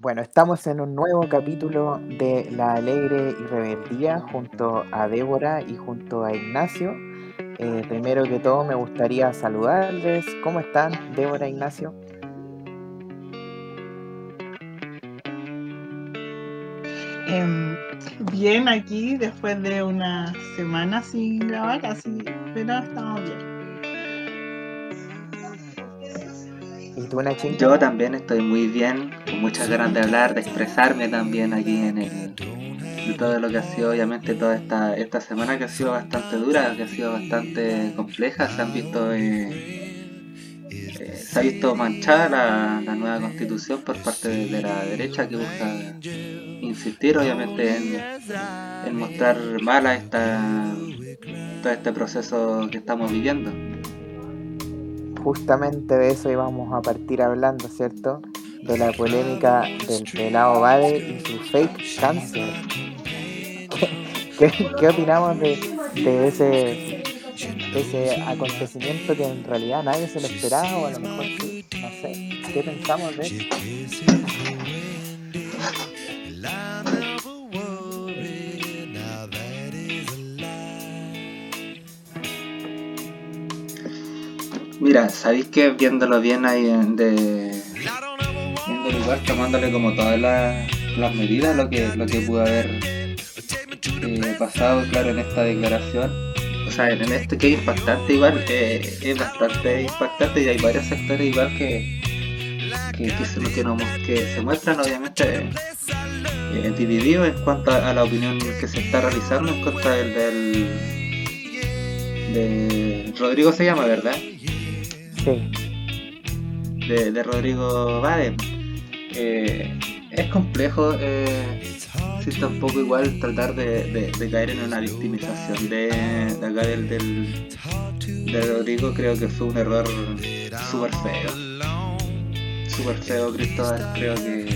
Bueno, estamos en un nuevo capítulo de La Alegre y Rebeldía junto a Débora y junto a Ignacio. Eh, primero que todo me gustaría saludarles. ¿Cómo están, Débora e Ignacio? Em, bien aquí después de una semana sin grabar, así, pero estamos bien. Yo también estoy muy bien, con muchas ganas de hablar, de expresarme también aquí en el, de todo lo que ha sido obviamente toda esta, esta semana que ha sido bastante dura, que ha sido bastante compleja, se han visto eh, eh, se ha visto manchada la, nueva constitución por parte de, la derecha que busca insistir obviamente en, en mostrar mala esta todo este proceso que estamos viviendo justamente de eso íbamos a partir hablando, ¿cierto? De la polémica del pelado Bade y su fake cáncer. ¿Qué, opinamos de, ese, ese acontecimiento que en realidad nadie se lo esperaba o a lo mejor sí? No sé. ¿Qué pensamos de eso? Mira, ¿sabéis que viéndolo bien ahí de. Viéndolo igual, tomándole como todas las, medidas, lo que, lo que pudo haber eh, pasado, claro, en esta declaración. O sea, en este que es impactante igual, eh, es bastante impactante y hay varios sectores igual que, que, se muestran obviamente eh, divididos en cuanto a, la opinión que se está realizando en contra del, del de Rodrigo se llama, ¿verdad? De, Rodrigo Bade. Eh, es complejo, eh, si tampoco igual tratar de, caer en una victimización de, acá del, de Rodrigo. Creo que fue un error súper feo. Súper feo, Cristóbal. Creo que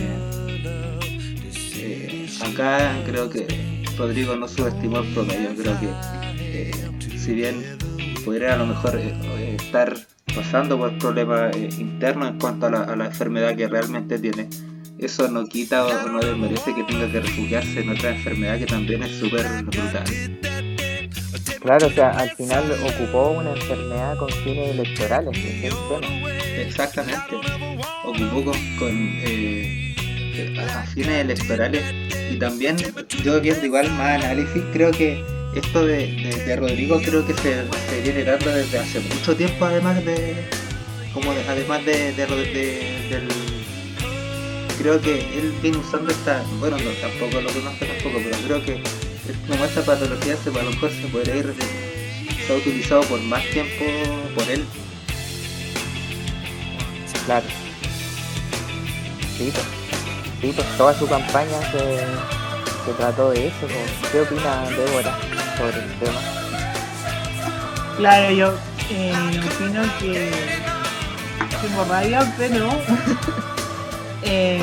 eh, acá creo que Rodrigo no subestimó el promedio. Creo que eh, si bien pudiera a lo mejor estar pasando por problemas eh, internos en cuanto a la, enfermedad que realmente tiene, eso no quita o no desmerece que tenga que refugiarse en otra enfermedad que también es súper brutal. Claro, o sea, al final ocupó una enfermedad con fines electorales, Exactamente, ocupó con, eh, a fines electorales. Y también yo viendo igual más análisis creo que esto de, Rodrigo creo que se, viene dando desde hace mucho tiempo, además de. como además de, del. Creo que él viene usando esta. Bueno, no, tampoco lo conozco tampoco, pero creo que como esta patología se, a lo mejor se podría ir. se ha utilizado por más tiempo por él. Claro. Sí, pues, sí, pues toda su campaña se, se trató de eso. Pues. ¿Qué opina Débora? Sobre el tema? Claro, yo eh, opino que tengo rabia, pero eh,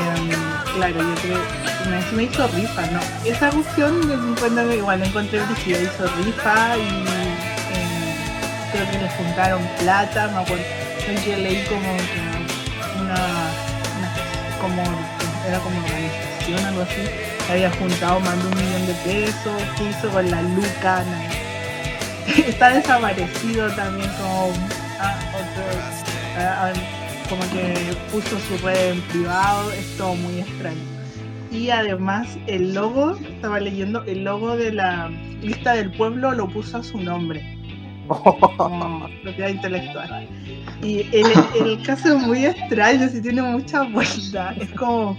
claro, yo creo que me, hizo rifa, ¿no? Esa cuestión que igual la encontré que hizo rifa y eh, creo que le juntaron plata, me acuerdo, yo leí como una, una como era como organización algo así había juntado más un millón de pesos, ¿qué hizo con la luca? Está desaparecido también como ah, ah, como que puso su red en privado, es todo muy extraño. Y además el logo, estaba leyendo, el logo de la lista del pueblo lo puso a su nombre. Como propiedad intelectual. Y el, el caso es muy extraño, si tiene mucha vuelta. Es como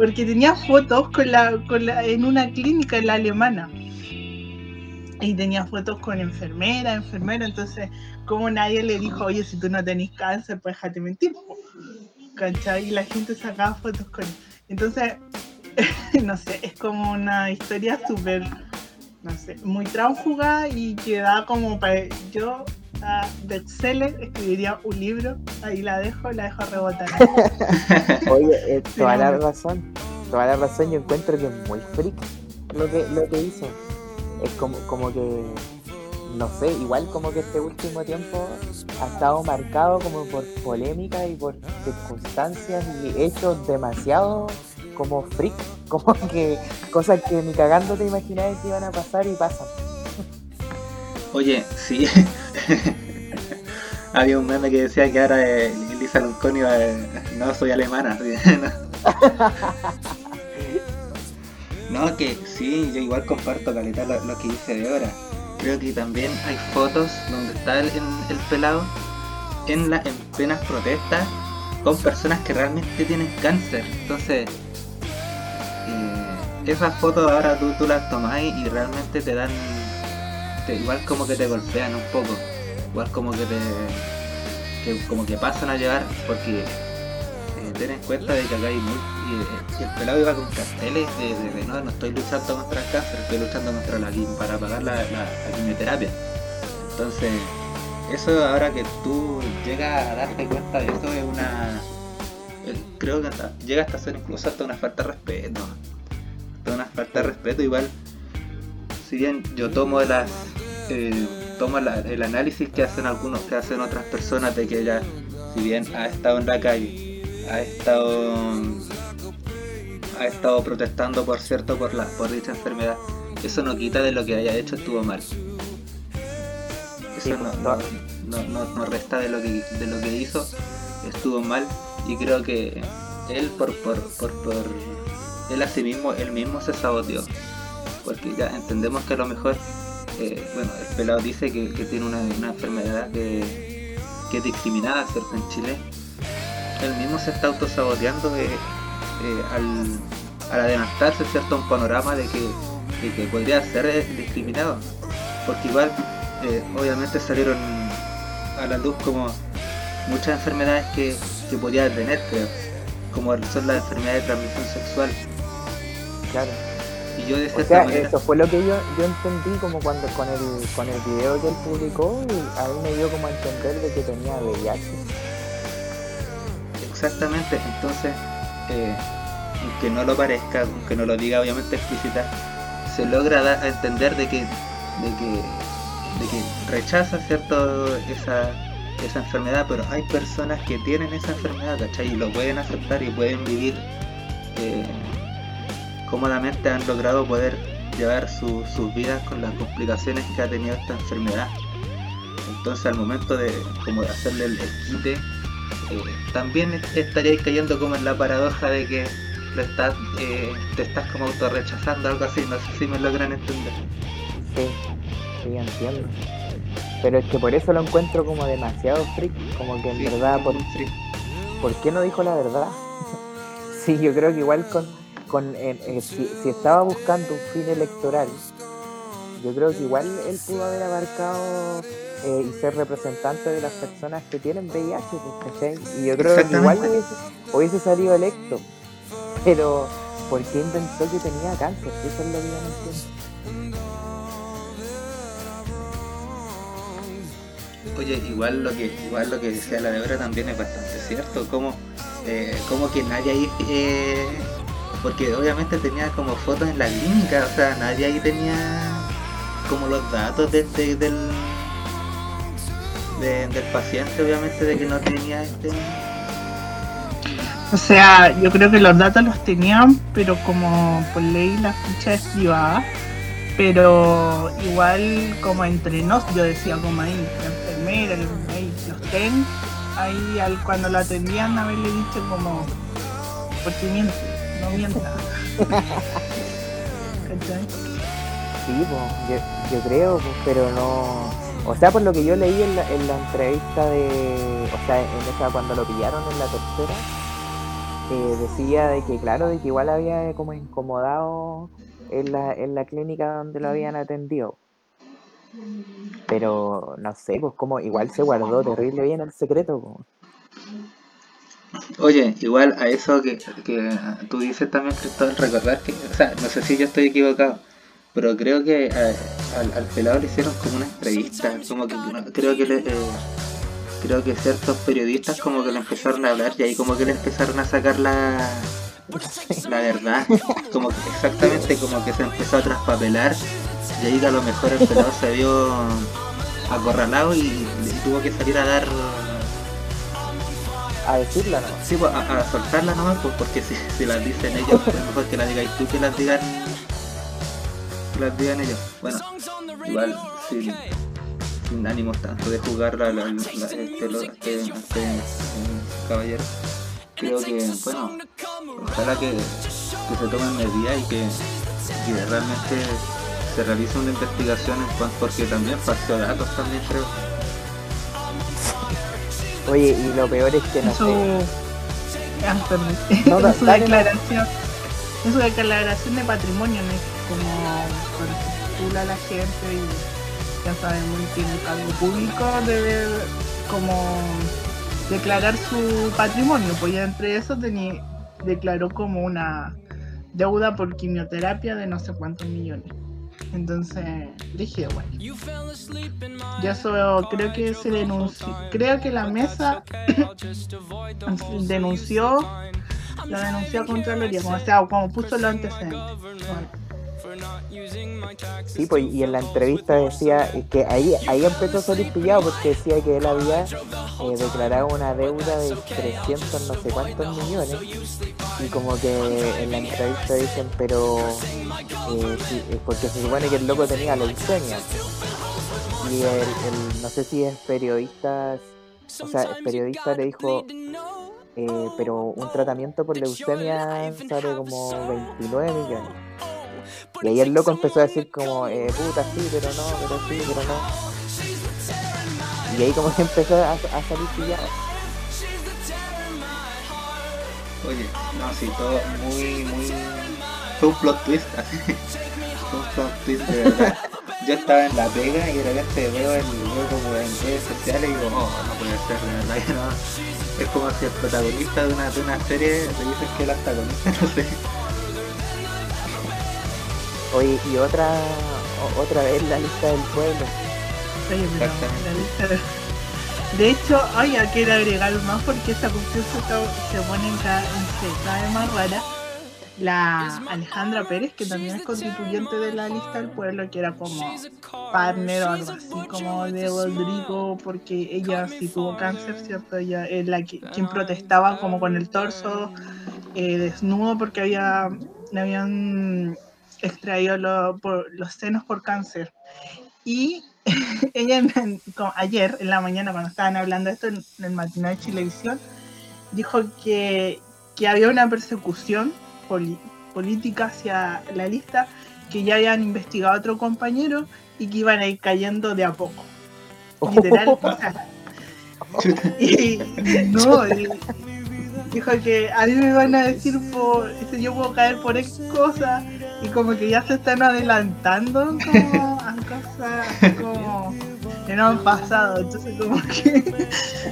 porque tenía fotos con la, con la, en una clínica en la alemana. Y tenía fotos con enfermera, enfermero, entonces, como nadie le dijo, oye, si tú no tenés cáncer, pues déjate mentir. Y la gente sacaba fotos con. Entonces, no sé, es como una historia súper, no sé, muy tránfuga y que da como para. Yo de Excel escribiría un libro, ahí la dejo, la dejo rebotar. Oye, eh, toda la razón, toda la razón, yo encuentro que es muy freak lo que, lo que hizo. Es como, como que, no sé, igual como que este último tiempo ha estado marcado como por polémica y por circunstancias y hechos demasiado como freak, como que cosas que ni cagando te imaginabas que iban a pasar y pasan. Oye, sí. Había un meme que decía que ahora eh, Lisa Loncón iba no soy alemana. no, que sí, yo igual comparto caleta lo, lo que dice de ahora. Creo que también hay fotos donde está el, el pelado en, la, en plenas protestas con personas que realmente tienen cáncer. Entonces, eh, esas fotos ahora tú, tú las tomáis y realmente te dan, igual como que te golpean un poco, igual como que te, que, como que pasan a llevar, porque eh, ten en cuenta de que acá hay muy, y, el pelado iba con carteles de, no, no estoy luchando contra el cáncer, estoy luchando contra la para pagar la, quimioterapia. Entonces, eso ahora que tú llegas a darte cuenta de eso es una eh, creo que llega hasta ser incluso hasta una falta de respeto hasta una falta de respeto igual si bien yo tomo las eh, tomo el análisis que hacen algunos que hacen otras personas de que ella si bien ha estado en la calle ha estado ha estado protestando por cierto por la por dicha enfermedad eso no quita de lo que haya hecho estuvo mal eso no, resta de lo, que, de lo que hizo, estuvo mal y creo que él por, por, por, por él a sí mismo, él mismo se saboteó. Porque ya entendemos que a lo mejor, eh, bueno, el pelado dice que, tiene una, enfermedad que, es discriminada, ¿cierto? En Chile. Él mismo se está autosaboteando eh, eh, al, al adelantarse, ¿cierto? Un panorama de que, de que podría ser discriminado. Porque igual eh, obviamente salieron a la luz como muchas enfermedades que, que podía tener, creo, como son las enfermedades de transmisión sexual. Claro. Y yo de Eso fue lo que yo, yo entendí como cuando con el, con el video que él publicó y a mí me dio como a entender de que tenía VIH. Exactamente, entonces, eh, aunque no lo parezca, aunque no lo diga obviamente explícita, se logra dar a entender de que, de que de que rechaza cierto esa, esa enfermedad, pero hay personas que tienen esa enfermedad, ¿cachai? Y lo pueden aceptar y pueden vivir eh, cómodamente, han logrado poder llevar sus vidas con las complicaciones que ha tenido esta enfermedad. Entonces al momento de como de hacerle el, quite, eh, también estaríais cayendo como en la paradoja de que lo estás, eh, te estás como autorrechazando, algo así, no sé si me logran entender. Sí sí, entiendo. Pero es que por eso lo encuentro como demasiado freak, como que en verdad, por, ¿por qué no dijo la verdad? sí, yo creo que igual con, con eh, eh, si, estaba buscando un fin electoral, yo creo que igual él pudo haber abarcado eh, y ser representante de las personas que tienen VIH, pues, Y yo creo que igual hubiese, salido electo. Pero, ¿por qué inventó que tenía cáncer? Eso es lo que yo no entiendo. Oye, igual lo que igual lo que decía la Débora también es bastante cierto, como, eh, como que nadie ahí, eh, porque obviamente tenía como fotos en la clínica, o sea, nadie ahí tenía como los datos del, del, paciente, obviamente, de que no tenía este... O sea, yo creo que los datos los tenían, pero como por ley la ficha es privada, pero igual como entre nos, yo decía como ahí, enfermera, ahí, los ten, ahí al, cuando lo atendían haberle dicho como, porque miente, no mienta. sí, pues, yo, creo, pero no... O sea, por lo que yo leí en la, en la entrevista de... O sea, en esa cuando lo pillaron en la tercera, eh, decía de que claro, de que igual había como incomodado en la, en la clínica donde lo habían atendido. Pero no sé, pues como igual se guardó terrible bien el secreto. Oye, igual a eso que, que tú dices también, Cristóbal, recordar que, o sea, no sé si yo estoy equivocado, pero creo que eh, al, al, pelado le hicieron como una entrevista, como que creo que le, eh, creo que ciertos periodistas como que le empezaron a hablar y ahí como que le empezaron a sacar la la verdad, como que exactamente como que se empezó a traspapelar y ahí a lo mejor el pelado se vio acorralado y, tuvo que salir a dar a, decirla, ¿no? Sí, pues, a, a soltarla nomás, pues, porque si, si las dicen ellos, es mejor que las digáis tú que las digan, que las digan ellos. Bueno, igual, sin, ánimos tanto de jugar la, la, la- este, lo- este, este, eh, caballero. Creo que, bueno, ojalá que, que se tomen medidas y que, que realmente se realice una investigación en cuanto, porque también falseó datos también creo. Oye, y lo peor es que no En su, sé. ah, perdón. No, da- su declaración, en su declaración de patrimonio, ¿no? como titula la gente y ya sabemos que tiene cargo público debe como declarar su patrimonio, pues ya entre eso tenía, declaró como una deuda por quimioterapia de no sé cuántos millones. Entonces dije, bueno, ya eso creo que se denunció, creo que la mesa denunció, la denunció a Contraloría, como, o sea, como puso los antecedentes. Bueno, Sí, pues, y en la entrevista decía que ahí, ahí empezó a salir pillado porque decía que él había eh, declarado una deuda de 300 no sé cuántos millones. Y como que en la entrevista dicen, pero eh, sí, eh, porque se supone que el loco tenía leucemia y el, el- no sé si es periodista, o sea, el periodista le dijo, eh, pero un tratamiento por leucemia sale como 29 millones. Y ahí el loco empezó a decir como, eh, puta, sí, pero no, pero sí, pero no. Y ahí como que empezó a, salir pillado. Oye, no, sí, todo muy, muy... Fue un plot twist, así. Fue un plot twist de verdad. Yo estaba en la pega y de repente veo el veo como en redes sociales y digo, oh, no puede ser, de verdad que no. Es como si el protagonista de una, de una serie te dicen que el antagonista, no sé. Oye, y otra, otra vez la lista del pueblo. oye, pero la lista de- De hecho, ya quiero agregar más porque esta cuestión se, se pone en cada, se- cada vez más rara. La Alejandra Pérez, que también es constituyente de la lista del pueblo, que era como partner o algo así como de Rodrigo, porque ella sí tuvo cáncer, ¿cierto? Ella es la que, quien protestaba como con el torso eh, desnudo porque había, le habían extraído lo- por, los senos por cáncer. Y ella ayer, en la mañana, cuando estaban hablando de esto en, en el matinal de Chilevisión, dijo que, que había una persecución política hacia la lista, que ya habían investigado a otro compañero y que iban a ir cayendo de a poco. Literal, o sea, y, no, y dijo que a mí me van a decir por yo puedo caer por X cosa y como que ya se están adelantando como a cosas como que no han pasado, entonces como que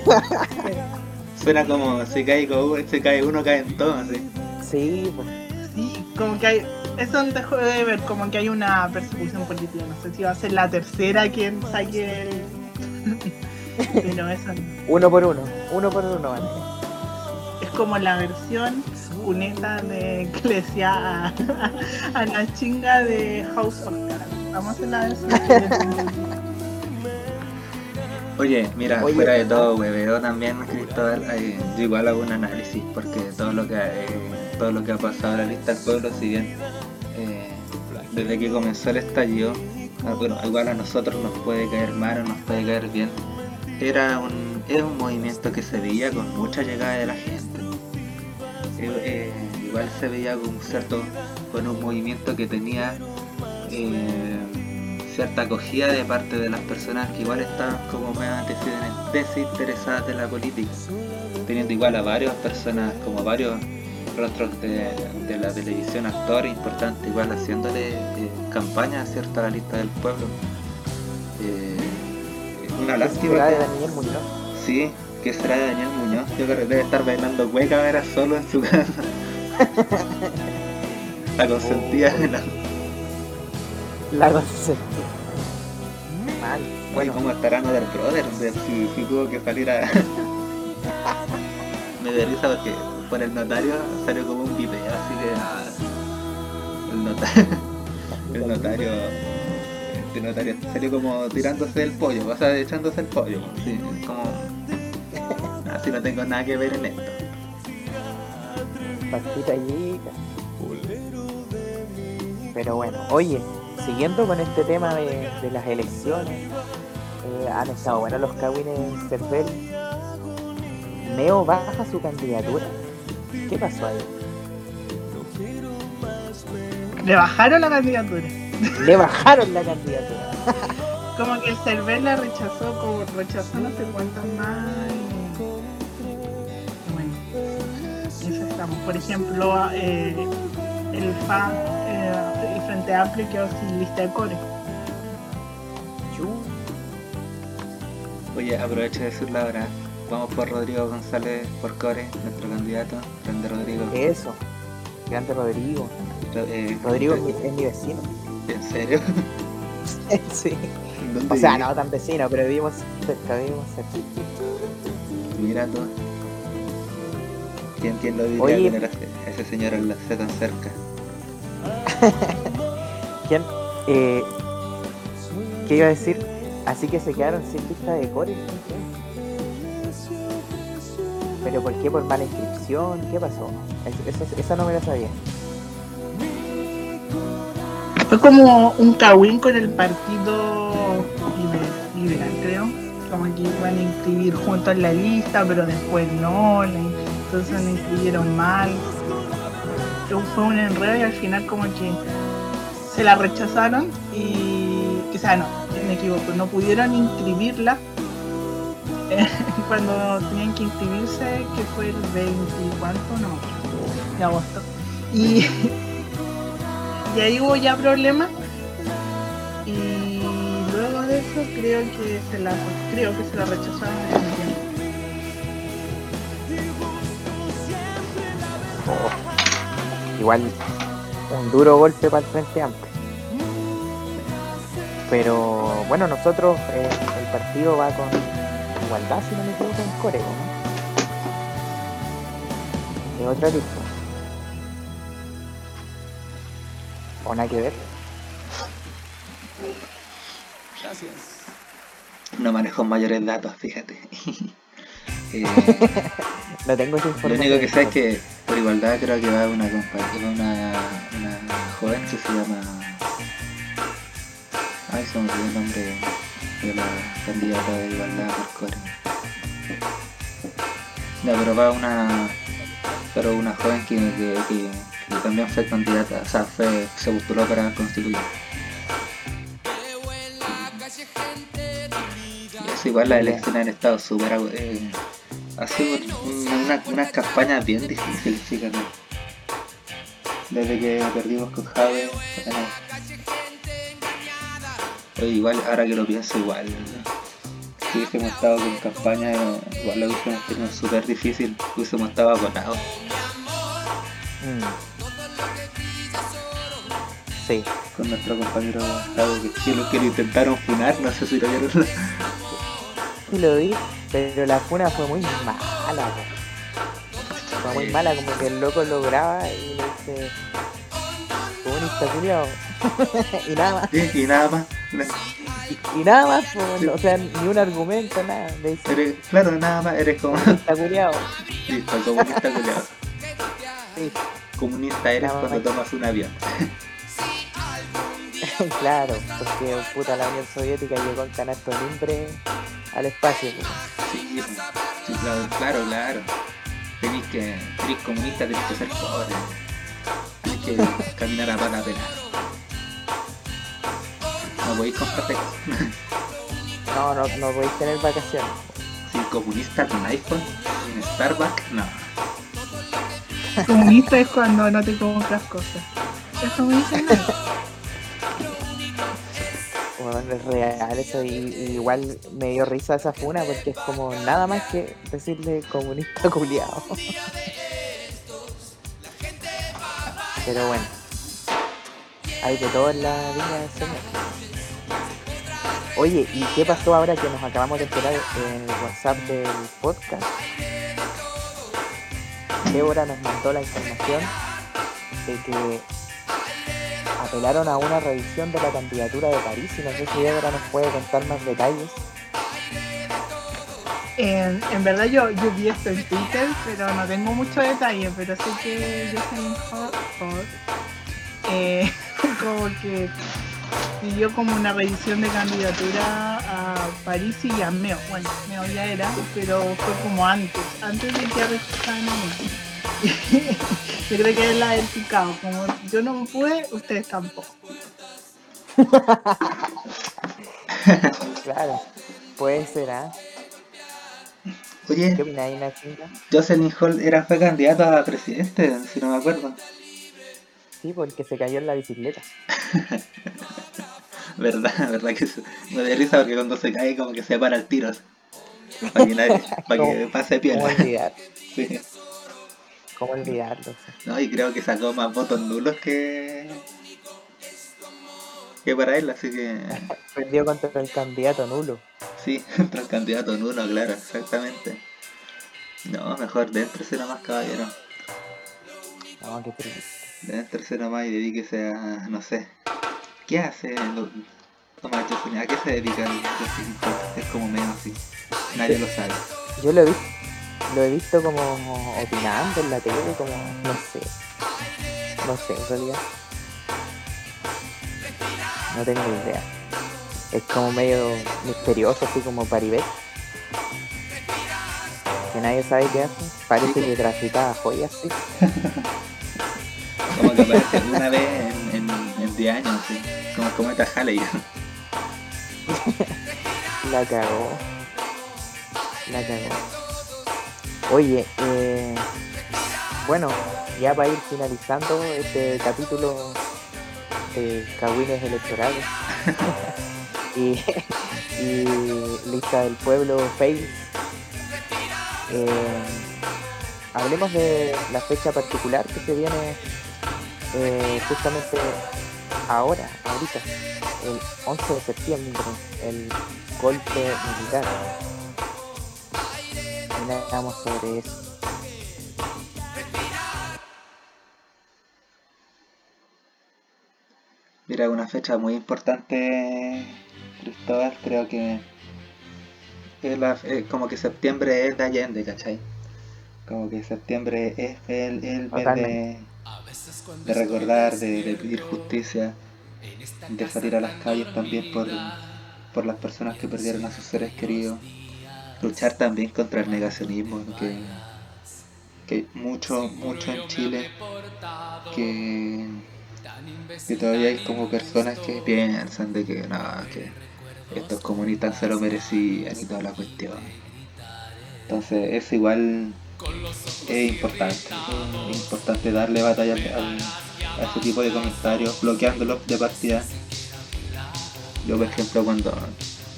Suena como si cae, como- si cae uno, caen todos, así. Sí, pues. sí, como que hay, eso dejó de ver como que hay una persecución política, no sé si va a ser la tercera quien saque el pero eso no. uno por uno, uno por uno, van. es como la versión cuneta de decía a, a la chinga de House of Cards. Vamos a hacer la versión. Oye, mira, Oye, fuera de todo, hueveo también, Cristóbal, eh, yo igual hago un análisis, porque todo lo que eh, todo lo que ha pasado en la lista del pueblo, si bien eh, desde que comenzó el estallido, bueno, igual a nosotros nos puede caer mal o nos puede caer bien, era un, era un movimiento que se veía con mucha llegada de la gente. Eh, igual se veía con un cierto, con un movimiento que tenía eh, cierta acogida de parte de las personas que igual estaban como más desin- desinteresadas de la política, teniendo igual a varias personas, como varios rostros de, de la televisión, actores importantes, igual haciéndole eh, campaña ¿cierto? a la lista del pueblo. Eh, una lástima. De Daniel Muñoz. Sí, que será de Daniel Muñoz. Yo creo que debe estar bailando cueca ahora solo en su casa. La consentía de la. La cosa Mal. Bueno, ¿cómo estará Mother Brothers? De si, si tuvo que salir a. Me da risa porque por el notario salió como un video, así que. ah, el notario. El notario. El notario salió como tirándose el pollo, o sea, echándose el pollo. Sí, como. Si no tengo nada que ver en esto. Pastita chica. Pero bueno, oye, siguiendo con este tema de, de las elecciones, eh, han estado buenos los cagüines en Cervel. Neo baja su candidatura. ¿Qué pasó ahí? Le bajaron la candidatura. Le bajaron la candidatura. Como que el Cervel la rechazó, como rechazó no sé cuántas más. Bueno, eso estamos. Por ejemplo, eh, el FA, eh, el Frente Amplio quedó sin lista de core. Oye, aprovecho de decirlo ahora. Vamos por Rodrigo González por Core, nuestro candidato. Grande Rodrigo. Eso. Grande Rodrigo. Eh, Rodrigo es mi, es mi vecino. ¿En serio? sí. ¿Dónde O sea, vive? no tan vecino, pero vivimos cerca, vivimos cerca. Mira tú. ¿Quién, quién lo diría Oye. tener a ese, señor en la C tan cerca? ¿Quién? Eh, ¿Qué iba a decir? Así que se quedaron sin lista de core. ¿Pero por qué? ¿Por mala inscripción? ¿Qué pasó? Es- Esa, esa no me la sabía. Fue como un cagüín con el partido liber- liberal, creo. Como que iban a inscribir juntos en la lista, pero después no. Entonces la inscribieron mal. Fue un enredo y al final como que se la rechazaron y... Sea, no, me equivoco. No pudieron inscribirla cuando tenían que inscribirse, que fue el 20 y cuánto, no, me de agosto. Y y ahí hubo ya problemas creo que se la creo que se la rechazaron. Oh. Igual un duro golpe para el Frente Amplio. Pero bueno, nosotros, eh, el partido va con igualdad, si no me equivoco, en Coreo, ¿no? Es otra lista. O nada que ver. No manejo mayores datos, fíjate. Eh, No tengo esa lo único que sé es que por igualdad creo que va una, compa- va una, una joven que se llama... Ay, se me olvidó el nombre de la candidata de igualdad por Core. No, pero va una... Pero una joven que, que, que- que también fue candidata, o sea, fue, se postuló para constituir. Eso igual las elecciones han estado súper... Eh, ha sido una, una, unas campañas bien difíciles, fíjate. Desde que perdimos con Jave. eh, Oye, igual, ahora que lo pienso, igual. Si hubiésemos estado con campaña, igual lo hubiésemos tenido súper difícil. Hubiésemos estado agotados. Mm. Sí. con nuestro compañero Jave, que, que lo intentaron funar, no sé si lo vieron. Sí lo vi, pero la funa fue muy mala. Fue muy mala, como que el loco lo graba y le dice comunista culiao. y nada más. y nada más. Y, y nada más, o sea, ni un argumento, nada. Le dice Eres, claro, nada más, eres como. comunista culiao. Listo, comunista culiado. Sí, Comunista eres cuando tomas un avión. claro, porque puta la Unión Soviética llegó en canasto limbre al espacio. Sí, sí, claro, claro, claro. Tenés que, eres comunista, tenés que ser pobre. Tenés que caminar a pata pelada. No podéis comprarte No, no, no podéis tener vacaciones. sin comunista con iPhone, sin Starbucks, no. Comunista es cuando no te compras cosas. Me dicen. Bueno, es real eso y, y igual me dio risa esa funa porque es como nada más que decirle comunista culiado. Pero bueno, hay de todo en la viña del señor. Oye, ¿y qué pasó ahora que nos acabamos de enterar en el WhatsApp del podcast? Débora nos mandó la información de que apelaron a una revisión de la candidatura de París y no sé si Débora nos puede contar más detalles. En, en verdad yo, yo vi esto en Twitter, pero no tengo mucho detalle, pero sé que Jocelyn Hall, Hall, eh, como que pidió como una revisión de candidatura a París y a Meo. Bueno, Meo ya era, pero fue como antes, antes de que rechazaran a. yo creo que es la del picado, como yo no pude, ustedes tampoco. Claro, puede ser, ¿ah? Oye, ¿Qué opináis, Nachinga? Jocelyn Hall era, fue candidato a presidente, si no me acuerdo. Sí, porque se cayó en la bicicleta. ¿Verdad? ¿Verdad que se- me da risa porque cuando se cae como que se para el tiro. Para que, nadie- para que ¿Cómo- pase. Sí. ¿Cómo olvidarlo? No, y creo que sacó más votos nulos que, que para él, así que Perdió contra el candidato nulo. sí, contra el candidato nulo, claro, exactamente. No, mejor déntrese nomás, caballero. No, qué triste. Déntrese nomás y dedíquese a, no sé, ¿qué hace? Lo- ¿a qué se dedica el? Es como medio así, nadie lo sabe. Yo lo he visto, lo he visto como opinando en la tele, como, no sé. No sé, en realidad. No tengo idea. Es como medio misterioso, así como Paribet. Que nadie sabe qué hace. Parece que traficaba joyas, sí. Como que aparece una vez en, en, en 10 años, así, como cometa Halley. La cagó. La cagó. Oye, eh, bueno, ya para ir finalizando este capítulo de Cagüines Electorales y, Lista del Pueblo Fails, eh, hablemos de la fecha particular que se viene eh, justamente ahora, ahorita, el 11 de septiembre, el golpe militar. Hablamos sobre eso. Mira, una fecha muy importante, Cristóbal, creo que es la- como que septiembre es de Allende, ¿cachai? Como que septiembre es el, el mes de, de recordar, de, de pedir justicia, de salir a las calles también por, por las personas que perdieron a sus seres queridos, luchar también contra el negacionismo, que, que mucho, mucho en Chile, que que todavía hay como personas que piensan de que nada, que estos comunistas se lo merecían y toda la cuestión. Entonces es igual es importante, es importante darle batalla al- al- a ese tipo de comentarios, bloqueándolos de partida. Yo por ejemplo cuando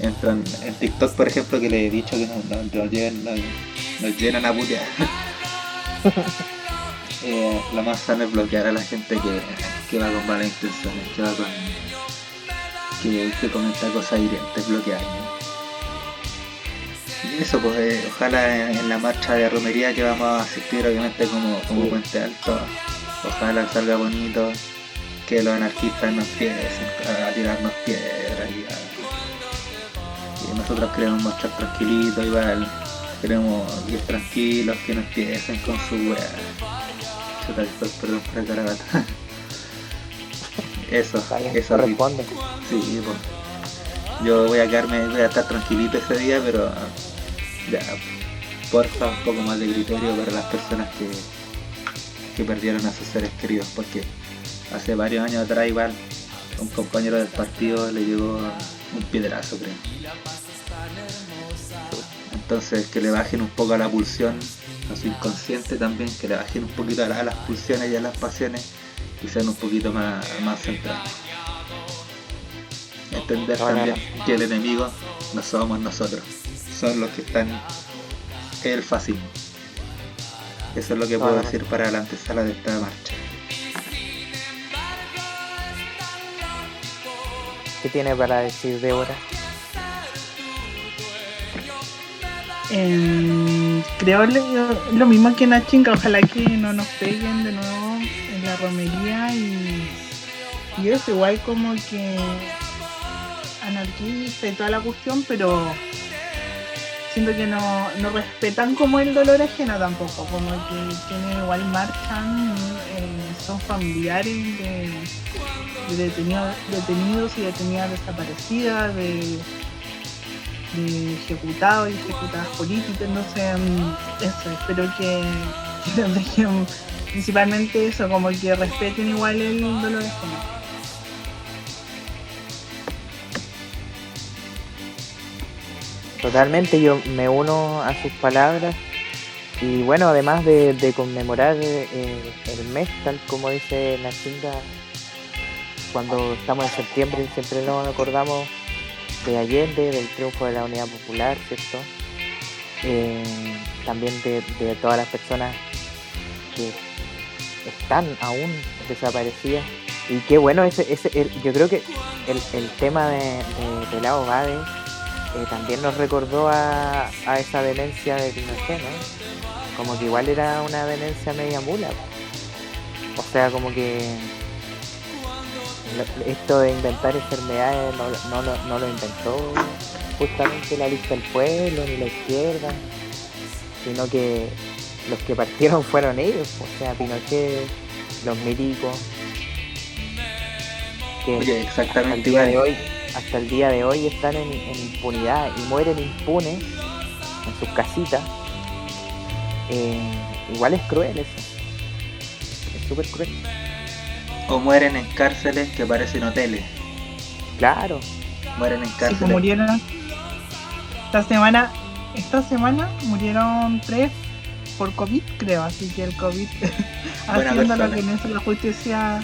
entran en TikTok por ejemplo que le he dicho que nos, nos, nos lleven- nos- nos llenan a putear. Eh, lo más sano es bloquear a la gente que, que va con malas intenciones, que va con. que, que comenta cosas hirientes, bloquear. Y eso, pues eh, ojalá en, en la marcha de romería que vamos a asistir, obviamente, como, como Sí. Puente Alto, ojalá salga bonito, que los anarquistas no empiecen a, tirarnos piedras nosotros queremos marchar tranquilitos, igual. Queremos ir tranquilos, que no empiecen con su weá. Chuta, perdón por el garabato. Eso, bien, eso Rito. corresponde. Sí, pues. Yo voy a quedarme, voy a estar tranquilito ese día, pero ya, porfa, un poco más de criterio para las personas que, que perdieron a sus seres queridos, porque hace varios años atrás igual un compañero del partido le llegó un piedrazo, creo. Entonces que le bajen un poco a la pulsión, a su inconsciente también, que le bajen un poquito a, la- a las pulsiones y a las pasiones y sean un poquito más, más centrados. Entender también que el enemigo no somos nosotros, son los que están en el fascismo. Eso es lo que puedo decir para la antesala de esta marcha. ¿Qué tiene para decir Débora? Em, creo lo, lo mismo que Nachinga, ojalá que no nos peguen de nuevo en la romería y, y eso, igual como que anarquista y toda la cuestión, pero siento que no, no respetan como el dolor ajeno tampoco, como que tienen igual marchan, eh, son familiares de, detenidos, detenidos y detenidas desaparecidas, de, de ejecutados y ejecutadas políticas, no sé, mm, eso, espero que, que nos dejen principalmente eso, como que respeten igual el dolor ajeno. Totalmente, yo me uno a sus palabras y bueno, además de, conmemorar eh, el mes, tal como dice Narcinda, cuando estamos en septiembre siempre nos acordamos de Allende, del triunfo de la Unidad Popular, ¿cierto? Eh, también de, todas las personas que están aún desaparecidas. Y qué bueno, ese, ese yo creo que el, tema de, de, de la eh, también nos recordó a, esa demencia de Pinochet, ¿no? Como que igual era una demencia media mula. O sea, como que esto de inventar enfermedades no, lo inventó justamente la lista del pueblo ni la izquierda, sino que los que partieron fueron ellos, o sea, Pinochet, los milicos. Que exactamente igual. de hoy hasta el día de hoy están en, impunidad y mueren impunes en sus casitas, eh, igual es cruel eso. Es súper cruel. O mueren en cárceles que parecen hoteles. Claro. Mueren en cárceles. Sí, murieron esta semana. Esta semana murieron tres por COVID, creo. Así que el COVID haciendo lo que no la justicia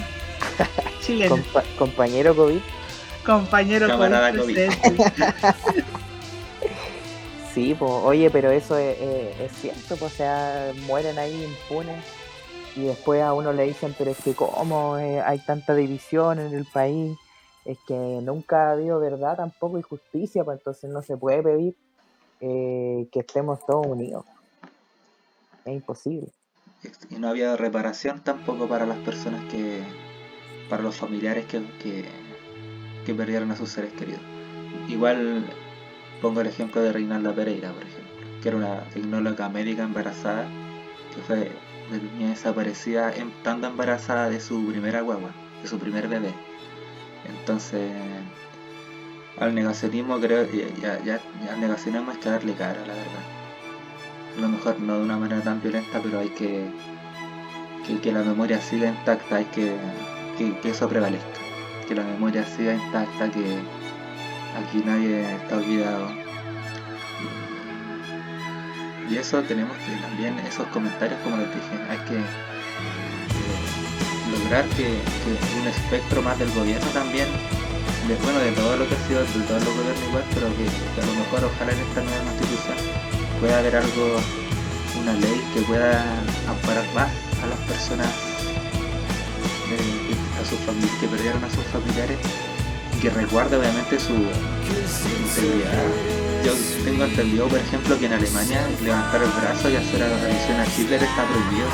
chilena. compañero COVID. Compañero Camarada COVID. sí, pues, oye, pero eso es, cierto, pues, o sea, mueren ahí impunes y después a uno le dicen, pero es que cómo eh, hay tanta división en el país, es que nunca ha habido verdad tampoco y justicia, pues entonces no se puede pedir eh, que estemos todos unidos. Es imposible. Y no había reparación tampoco para las personas que, para los familiares que, que que perdieron a sus seres queridos. Igual pongo el ejemplo de Reinalda Pereira, por ejemplo, que era una tecnóloga médica embarazada, que fue niña desaparecida estando embarazada de su primera guagua, de su primer bebé. Entonces, al negacionismo creo ya, ya, al negacionismo hay que darle cara, la verdad. A lo mejor no de una manera tan violenta, pero hay que que, la memoria siga intacta, hay que, que eso prevalezca que la memoria siga intacta, que aquí nadie está olvidado. Y eso tenemos que también, esos comentarios, como les dije, hay que eh, lograr que, un espectro más del gobierno también, de, bueno, de todo lo que ha sido, de todos los gobiernos igual, pero que, a lo mejor ojalá en esta nueva constitución pueda haber algo, una ley que pueda amparar más a las personas sus que perdieron a sus familiares que resguarda obviamente su integridad. Yo tengo entendido, por ejemplo, que en Alemania levantar el brazo y hacer la revisión a Hitler está prohibido.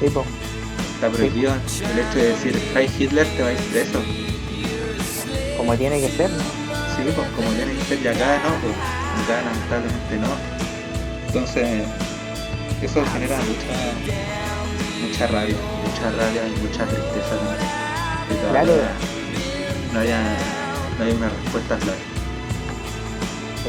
Sí, po. Está prohibido el hecho de decir, Hey Hitler, te va a ir preso. Como tiene que ser, ¿no? Sí, pues como tiene que ser, y acá no, pues acá lamentablemente no. Entonces, eso genera mucha, mucha rabia mucha rabia y mucha tristeza claro. no haya, no haya una respuesta clara.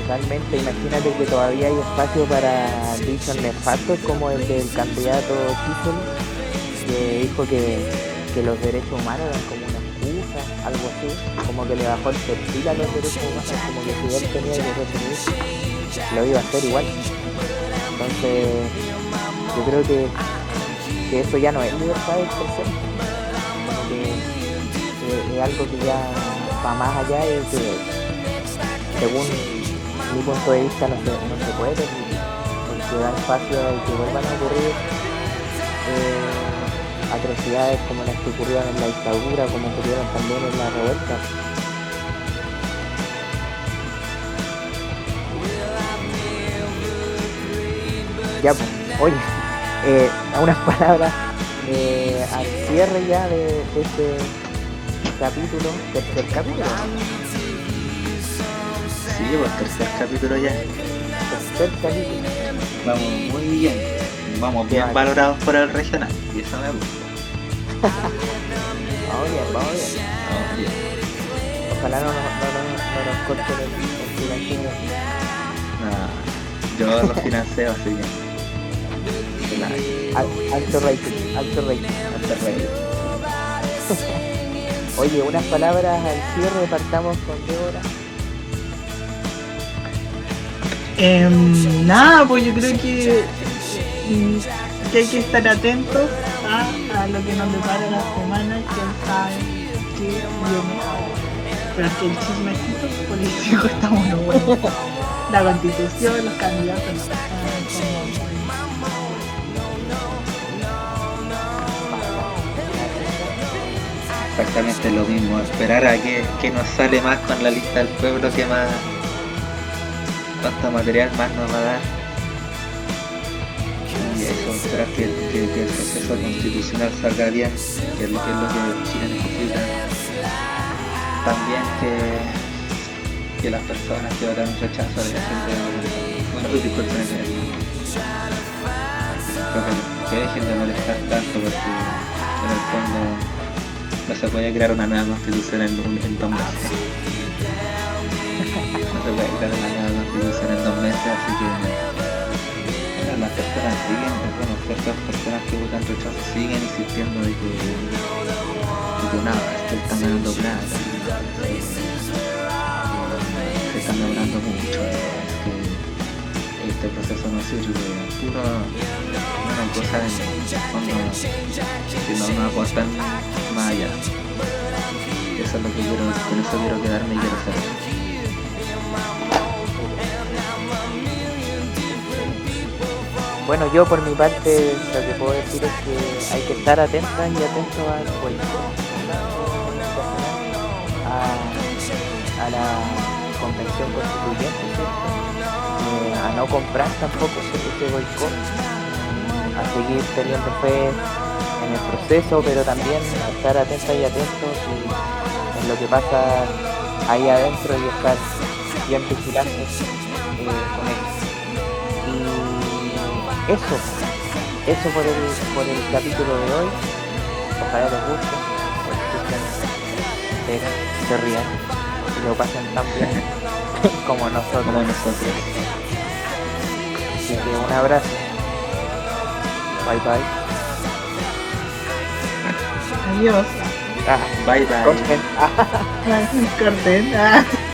Totalmente, imagínate que todavía hay espacio para dichos nefastos como el del candidato Kissel, que dijo que, los derechos humanos eran como una excusa, algo así, como que le bajó el perfil a los derechos humanos, como que si él tenía que reprimir, lo iba a hacer igual. Entonces, yo creo que que eso ya no es libertad de expresión, que es algo que ya va más allá y que según mi punto de vista no se, no se puede permitir, porque espacio a que vuelvan a ocurrir eh, atrocidades como las que ocurrieron en la dictadura, como ocurrieron también en la revuelta. Ya, pues, oye eh, unas palabras eh, al cierre ya de, este capítulo, tercer capítulo. Sí, pues tercer capítulo ya. Tercer capítulo. Vamos muy bien. Vamos bien Vale. valorados por el regional. Y eso me gusta. Vamos bien, vamos bien. Vamos bien. Ojalá no nos, no, nos- no nos corten el, el financiamiento. Nada, yo lo financio, así que. Claro, Al- Alto rating, alto rating. hasta reír. Oye, unas palabras al cierre, partamos con Débora. Em, nada, pues yo creo que, que hay que estar atentos a, lo que nos depara la semana, quién sabe qué viene. Pero es que el chismecito político está muy bueno. La constitución, los candidatos, no. Exactamente lo mismo. Esperar a que, que nos sale más con la lista del pueblo que más. Cuánto material más nos va a dar. Y eso, esperar que, el proceso constitucional salga bien, que es lo que, Chile necesita. También que, que las personas que votaron rechazo dejen de. Bueno, uy, disculpen, eh, que, que dejen de molestar tanto porque en el fondo no se puede crear una nueva constitución en, en dos meses. Se puede crear una nueva constitución en dos meses, así que bueno, las personas siguen, bueno, ciertas personas que votan rechazo siguen insistiendo de que, nada, es que están ganando plata, se están demorando mucho, es que este proceso no sirve, puro una cosa de fondo que no nos aportan más allá. Eso es lo que quiero, con eso quiero quedarme y quiero hacer eso. Bueno, yo por mi parte lo que puedo decir es que hay que estar atentas y atentos al cualquier a, a la convención constituyente. Eh, a no comprar tampoco ese boicot, a seguir teniendo fe en el proceso, pero también estar atentas y atentos en lo que pasa ahí adentro y estar bien vigilantes eh, con ello. Y eso, eso por el, por el capítulo de hoy. Ojalá les guste, lo escuchen, vean, se rían y lo pasen tan bien como nosotros. Como nosotros. Así que un abrazo. Bye bye. Adiós. Ah, Bye bye. corten. Ah. Corten. Ah.